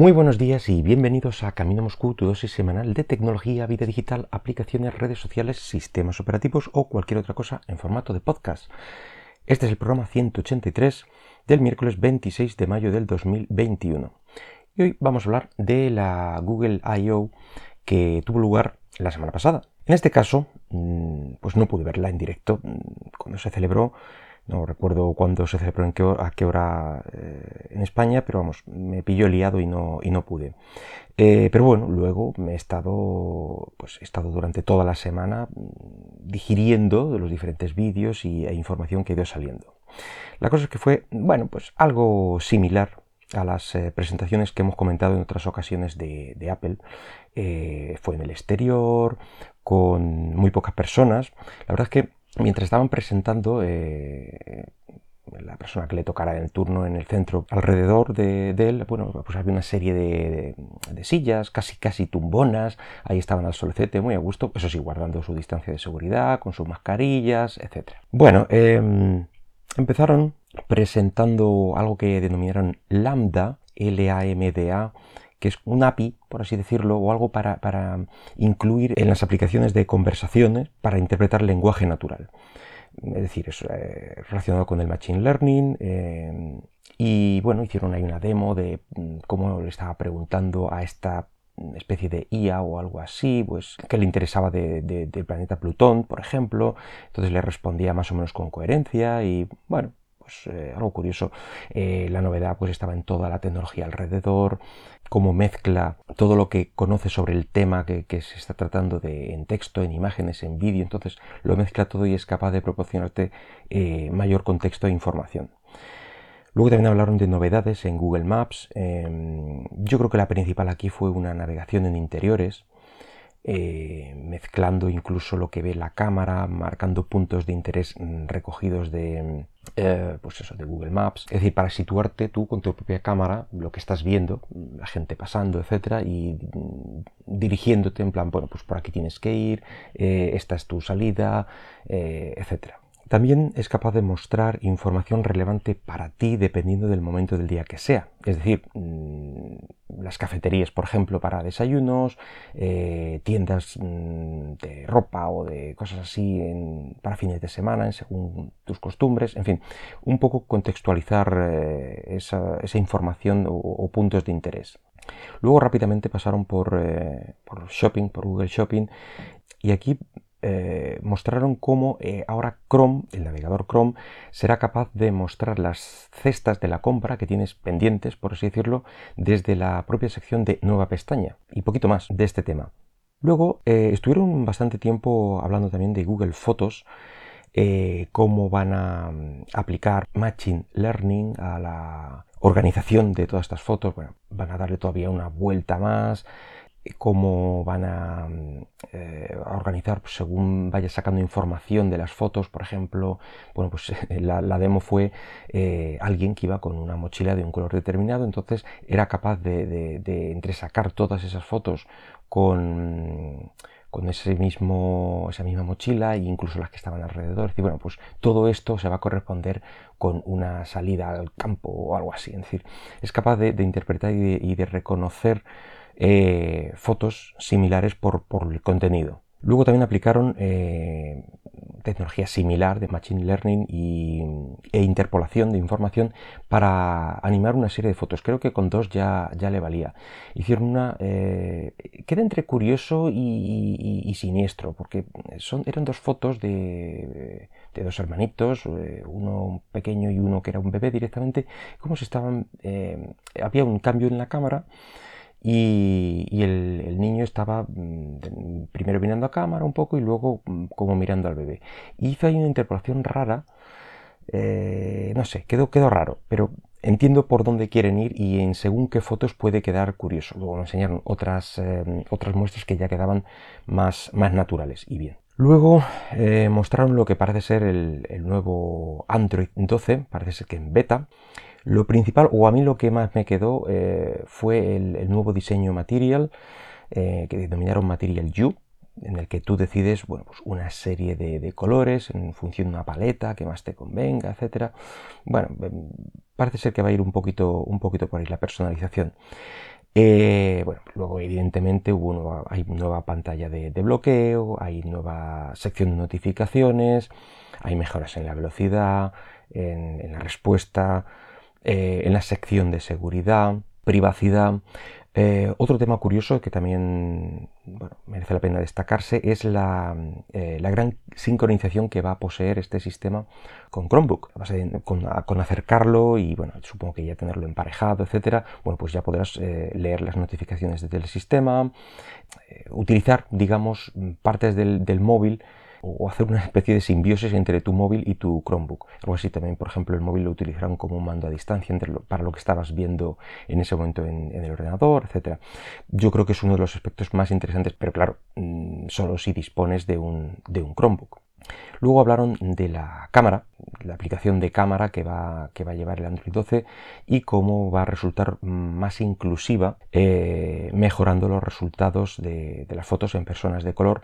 Muy buenos días y bienvenidos a Camino Moscú, tu dosis semanal de tecnología, vida digital, aplicaciones, redes sociales, sistemas operativos o cualquier otra cosa en formato de podcast. Este es el programa 183 del miércoles 26 de mayo del 2021. Y hoy vamos a hablar de la Google I.O. que tuvo lugar la semana pasada. En este caso, mm, pues no pude verla en directo mm, cuando se celebró no recuerdo cuándo se celebró, en qué, a qué hora eh, en España, pero vamos, me pilló liado y no, pude. Eh, pero bueno, luego me he estado, pues he estado durante toda la semana mm, digiriendo los diferentes vídeos y, e información que ha ido saliendo. La cosa es que fue, bueno, pues algo similar a las eh, presentaciones que hemos comentado en otras ocasiones de Apple. fue en el exterior, con muy pocas personas. La verdad es que mientras estaban presentando, eh, la persona que le tocara el turno en el centro, alrededor de, él, bueno, pues había una serie de, sillas, casi casi tumbonas, ahí estaban al solcete, muy a gusto, eso sí, guardando su distancia de seguridad, con sus mascarillas, etc. Bueno, em, empezaron presentando algo que denominaron Lambda, L-A-M-D-A, que es un API, por así decirlo, o algo para, incluir en las aplicaciones de conversaciones para interpretar lenguaje natural. Es decir, es eh, relacionado con el Machine Learning. Eh, y bueno, hicieron ahí una demo de mm, cómo le estaba preguntando a esta especie de IA o algo así, pues que le interesaba del planeta Plutón, por ejemplo. Entonces le respondía más o menos con coherencia y bueno, eh, algo curioso. la novedad pues estaba en toda la tecnología alrededor, cómo mezcla todo lo que conoce sobre el tema que, se está tratando de, en texto, en imágenes, en vídeo, entonces lo mezcla todo y es capaz de proporcionarte eh, mayor contexto e información. Luego también hablaron de novedades en Google Maps. Em, yo creo que la principal aquí fue una navegación en interiores, eh, mezclando incluso lo que ve la cámara, marcando puntos de interés mm, recogidos de, eh, pues eso, de Google Maps. Es decir, para situarte tú con tu propia cámara, lo que estás viendo, la gente pasando, etcétera, y mm, dirigiéndote en plan, bueno, pues por aquí tienes que ir, eh, esta es tu salida, etcétera. También es capaz de mostrar información relevante para ti dependiendo del momento del día que sea. Es decir, mm, las cafeterías, por ejemplo, para desayunos, eh, tiendas mm, de ropa o de cosas así para fines de semana, según tus costumbres, en fin, un poco contextualizar eh, esa, información o, puntos de interés. Luego rápidamente pasaron por, eh, por Shopping, por Google Shopping, y aquí eh, mostraron cómo eh, ahora Chrome, el navegador Chrome, será capaz de mostrar las cestas de la compra que tienes pendientes, por así decirlo, desde la propia sección de nueva pestaña y poquito más de este tema. Luego eh, estuvieron bastante tiempo hablando también de Google Fotos, cómo van a mm, aplicar Machine Learning a la organización de todas estas fotos. Bueno, van a darle todavía una vuelta más cómo van a, eh, organizar pues, según vaya sacando información de las fotos, por ejemplo, bueno, pues la, demo fue eh, alguien que iba con una mochila de un color determinado, entonces era capaz de, de, entresacar todas esas fotos con, con ese mismo, esa misma mochila e incluso las que estaban alrededor. Y bueno, pues todo esto se va a corresponder con una salida al campo o algo así. Es decir, es capaz de, interpretar y de reconocer eh, fotos similares por, el contenido. Luego también aplicaron eh, tecnología similar de Machine Learning e interpolación de información para animar una serie de fotos. Creo que con dos ya, ya le valía. Hicieron una... Eh, queda entre curioso y, siniestro, porque son, eran dos fotos de, de dos hermanitos, uno pequeño y uno que era un bebé directamente, como se estaban... había un cambio en la cámara y, el, niño estaba mm, primero mirando a cámara un poco y luego mm, como mirando al bebé. hizo ahí una interpolación rara, eh, no sé, quedó, quedó raro, pero entiendo por dónde quieren ir y en según qué fotos puede quedar curioso. Luego me enseñaron otras, eh, otras muestras que ya quedaban más, más naturales y bien. Luego eh, mostraron lo que parece ser el, el nuevo Android 12, parece ser que en beta, lo principal, o a mí lo que más me quedó, eh, fue el, nuevo diseño Material, eh, que denominaron Material U, en el que tú decides bueno, pues una serie de, colores en función de una paleta que más te convenga, etc. Bueno, em, parece ser que va a ir un poquito, un poquito por ahí la personalización. Eh, bueno, luego evidentemente hubo hay nueva pantalla de, bloqueo, hay nueva sección de notificaciones, hay mejoras en la velocidad, en, la respuesta, eh, en la sección de seguridad, privacidad. Eh, otro tema curioso que también merece la pena destacarse es la, eh, la, gran sincronización que va a poseer este sistema con Chromebook. Con, acercarlo y bueno, supongo que ya tenerlo emparejado, etcétera, bueno, pues ya podrás leer las notificaciones desde el sistema, utilizar, digamos, partes del móvil o hacer una especie de simbiosis entre tu móvil y tu Chromebook. Algo así también, por ejemplo, el móvil lo utilizaron como un mando a distancia para lo que estabas viendo en ese momento en, el ordenador, etc. Yo creo que es uno de los aspectos más interesantes, pero claro, mm, solo si dispones de un, de un Chromebook. Luego hablaron de la cámara, la aplicación de cámara que va, que va a llevar el Android 12 y cómo va a resultar más inclusiva, eh, mejorando los resultados de las fotos en personas de color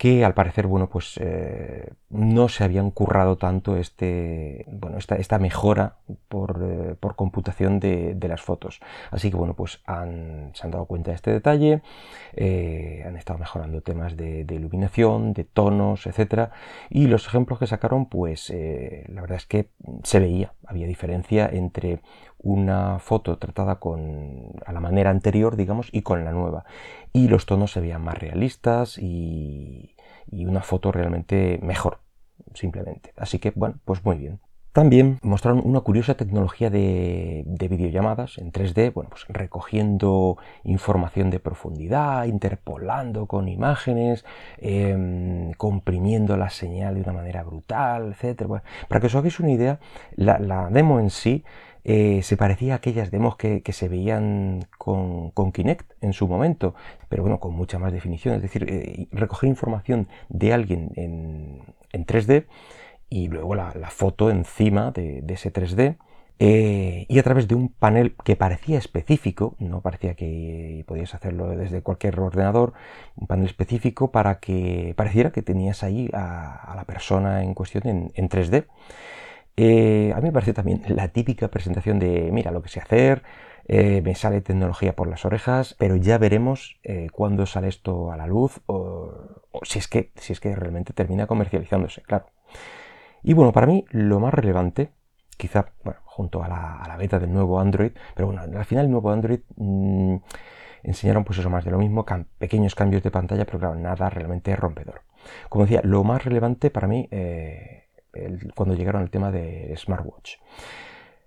que al parecer, bueno, pues eh, no se habían currado tanto este, bueno, esta, mejora por, eh, computación de, las fotos. Así que, bueno, pues han, se han dado cuenta de este detalle, eh, han estado mejorando temas de, iluminación, de tonos, etcétera, y los ejemplos que sacaron, pues la verdad es que se veía, había diferencia entre una foto tratada con a la manera anterior, digamos, y con la nueva. Y los tonos se veían más realistas y, y una foto realmente mejor, simplemente. Así que, bueno, pues muy bien. También mostraron una curiosa tecnología de, videollamadas en 3D, bueno, pues recogiendo información de profundidad, interpolando con imágenes, em, comprimiendo la señal de una manera brutal, etc. para que os hagáis una idea, la demo en sí eh, se parecía a aquellas demos que, se veían con, Kinect en su momento, pero bueno, con mucha más definición, es decir, eh, recoger información de alguien en, 3D y luego la, foto encima de, ese 3D. Eh, y a través de un panel que parecía específico, no parecía que podías hacerlo desde cualquier ordenador, un panel específico para que pareciera que tenías ahí a, la persona en cuestión en, en 3D. Eh, a mí me parece también la típica presentación de, mira lo que sé hacer, eh, me sale tecnología por las orejas, pero ya veremos cuándo sale esto a la luz o, si, es que, si es que realmente termina comercializándose, claro. Y bueno, para mí lo más relevante, quizá junto a la, beta del nuevo Android, pero bueno, al final el nuevo Android mm, enseñaron pues eso más de lo mismo, pequeños cambios de pantalla, pero claro, nada realmente rompedor. Como decía, lo más relevante para mí cuando llegaron al tema de smartwatch.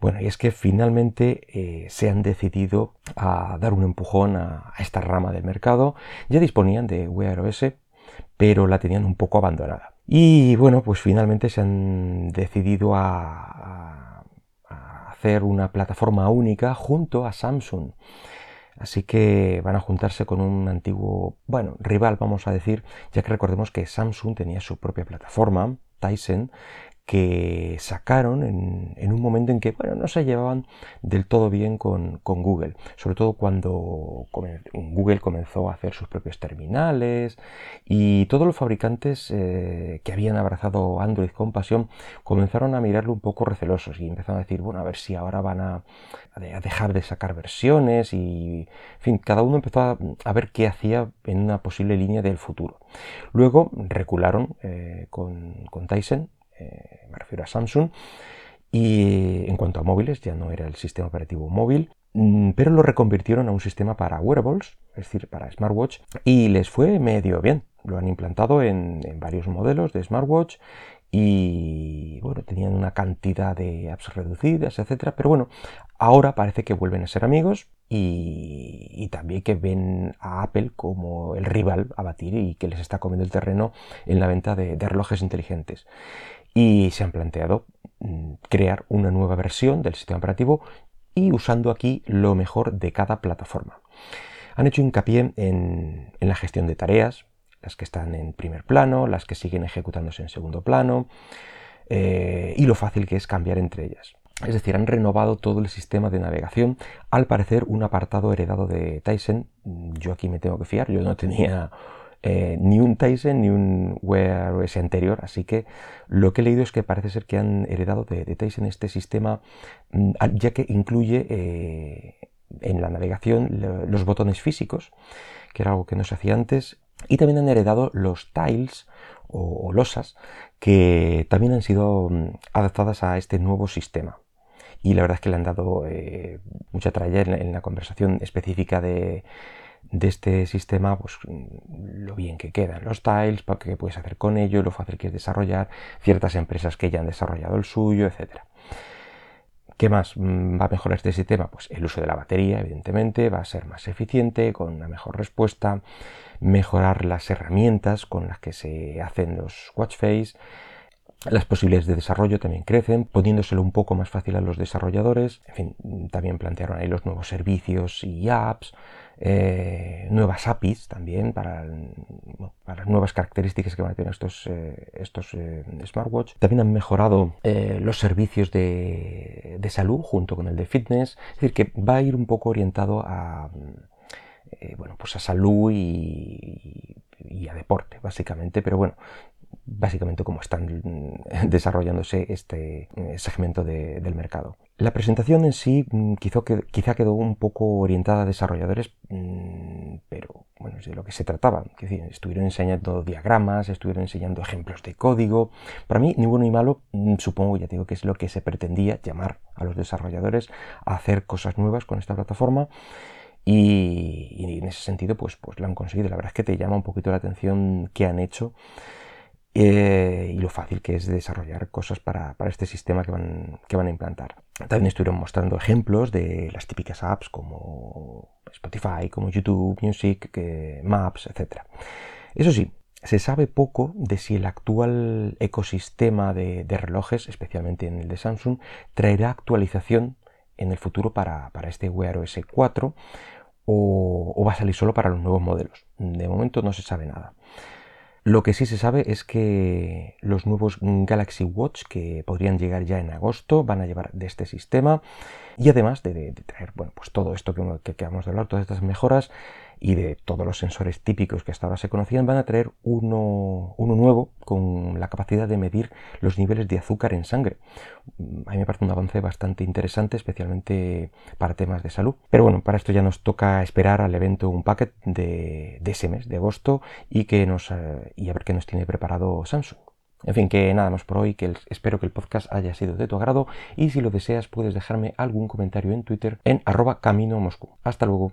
Bueno, y es que finalmente eh, se han decidido a dar un empujón a, esta rama del mercado. Ya disponían de Wear OS, pero la tenían un poco abandonada. Y bueno, pues finalmente se han decidido a, hacer una plataforma única junto a Samsung. Así que van a juntarse con un antiguo, bueno, rival, vamos a decir, ya que recordemos que Samsung tenía su propia plataforma, Tyson, que sacaron en, un momento en que bueno, no se llevaban del todo bien con, Google, sobre todo cuando Google comenzó a hacer sus propios terminales y todos los fabricantes eh, que habían abrazado Android con pasión comenzaron a mirarlo un poco recelosos y empezaron a decir, bueno, a ver si ahora van a, dejar de sacar versiones y, en fin, cada uno empezó a, ver qué hacía en una posible línea del futuro. Luego recularon eh, con, con Tyson eh, me refiero a Samsung, y en cuanto a móviles, ya no era el sistema operativo móvil, mm, pero lo reconvirtieron a un sistema para wearables, es decir, para smartwatch, y les fue medio bien. Lo han implantado en, varios modelos de smartwatch y bueno, tenían una cantidad de apps reducidas, etcétera, pero bueno, ahora parece que vuelven a ser amigos y, también que ven a Apple como el rival a batir y que les está comiendo el terreno en la venta de relojes inteligentes y se han planteado mm, crear una nueva versión del sistema operativo y usando aquí lo mejor de cada plataforma. Han hecho hincapié en, la gestión de tareas, las que están en primer plano, las que siguen ejecutándose en segundo plano, eh, y lo fácil que es cambiar entre ellas. Es decir, han renovado todo el sistema de navegación, al parecer un apartado heredado de Tyson. Yo aquí me tengo que fiar, yo no tenía eh, ni un Tyson ni un Wear OS anterior, así que lo que he leído es que parece ser que han heredado de, Tyson este sistema, mm, ya que incluye eh, en la navegación los botones físicos, que era algo que no se hacía antes, y también han heredado los tiles o, losas que también han sido mm, adaptadas a este nuevo sistema. Y la verdad es que le han dado eh, mucha tralla en, la conversación específica de, este sistema, pues lo bien que quedan los tiles, qué puedes hacer con ello, lo fácil que es desarrollar, ciertas empresas que ya han desarrollado el suyo, etc. ¿Qué más mm, va a mejorar este sistema? Pues el uso de la batería, evidentemente, va a ser más eficiente, con una mejor respuesta, mejorar las herramientas con las que se hacen los watch face, las posibilidades de desarrollo también crecen, poniéndoselo un poco más fácil a los desarrolladores. En fin, también plantearon ahí los nuevos servicios y apps, eh, nuevas APIs también para, para, nuevas características que van a tener estos, eh, estos eh, smartwatch. También han mejorado los servicios de, de, salud junto con el de fitness. Es decir, que va a ir un poco orientado a, bueno, pues a salud y, a deporte, básicamente. Pero bueno, básicamente cómo están desarrollándose este eh, segmento del mercado. La presentación en sí mm, quizá, quedó un poco orientada a desarrolladores, mm, pero bueno, es de lo que se trataba. estuvieron enseñando diagramas, estuvieron enseñando ejemplos de código. Para mí, ni bueno ni malo, mm, supongo, ya digo que es lo que se pretendía, llamar a los desarrolladores a hacer cosas nuevas con esta plataforma. Y, en ese sentido, pues, pues lo han conseguido. La verdad es que te llama un poquito la atención qué han hecho eh, y lo fácil que es desarrollar cosas para, este sistema que van, que van a implantar. También estuvieron mostrando ejemplos de las típicas apps como Spotify, como YouTube, Music, Maps, etc. Eso sí, se sabe poco de si el actual ecosistema de, relojes, especialmente en el de Samsung, traerá actualización en el futuro para, este Wear OS 4 o, o va a salir solo para los nuevos modelos. De momento no se sabe nada. Lo que sí se sabe es que los nuevos Galaxy Watch que podrían llegar ya en agosto van a llevar de este sistema. Y además de, traer bueno, pues todo esto que, que acabamos de hablar, todas estas mejoras y de todos los sensores típicos que hasta ahora se conocían, van a traer uno, uno nuevo con la capacidad de medir los niveles de azúcar en sangre. A mí me parece un avance bastante interesante, especialmente para temas de salud. Pero bueno, para esto ya nos toca esperar al evento un packet de, de ese mes, de agosto, y, que nos, eh, y a ver qué nos tiene preparado Samsung. En fin, que nada más por hoy, que espero que el podcast haya sido de tu agrado y si lo deseas puedes dejarme algún comentario en Twitter en arroba camino Moscú. Hasta luego.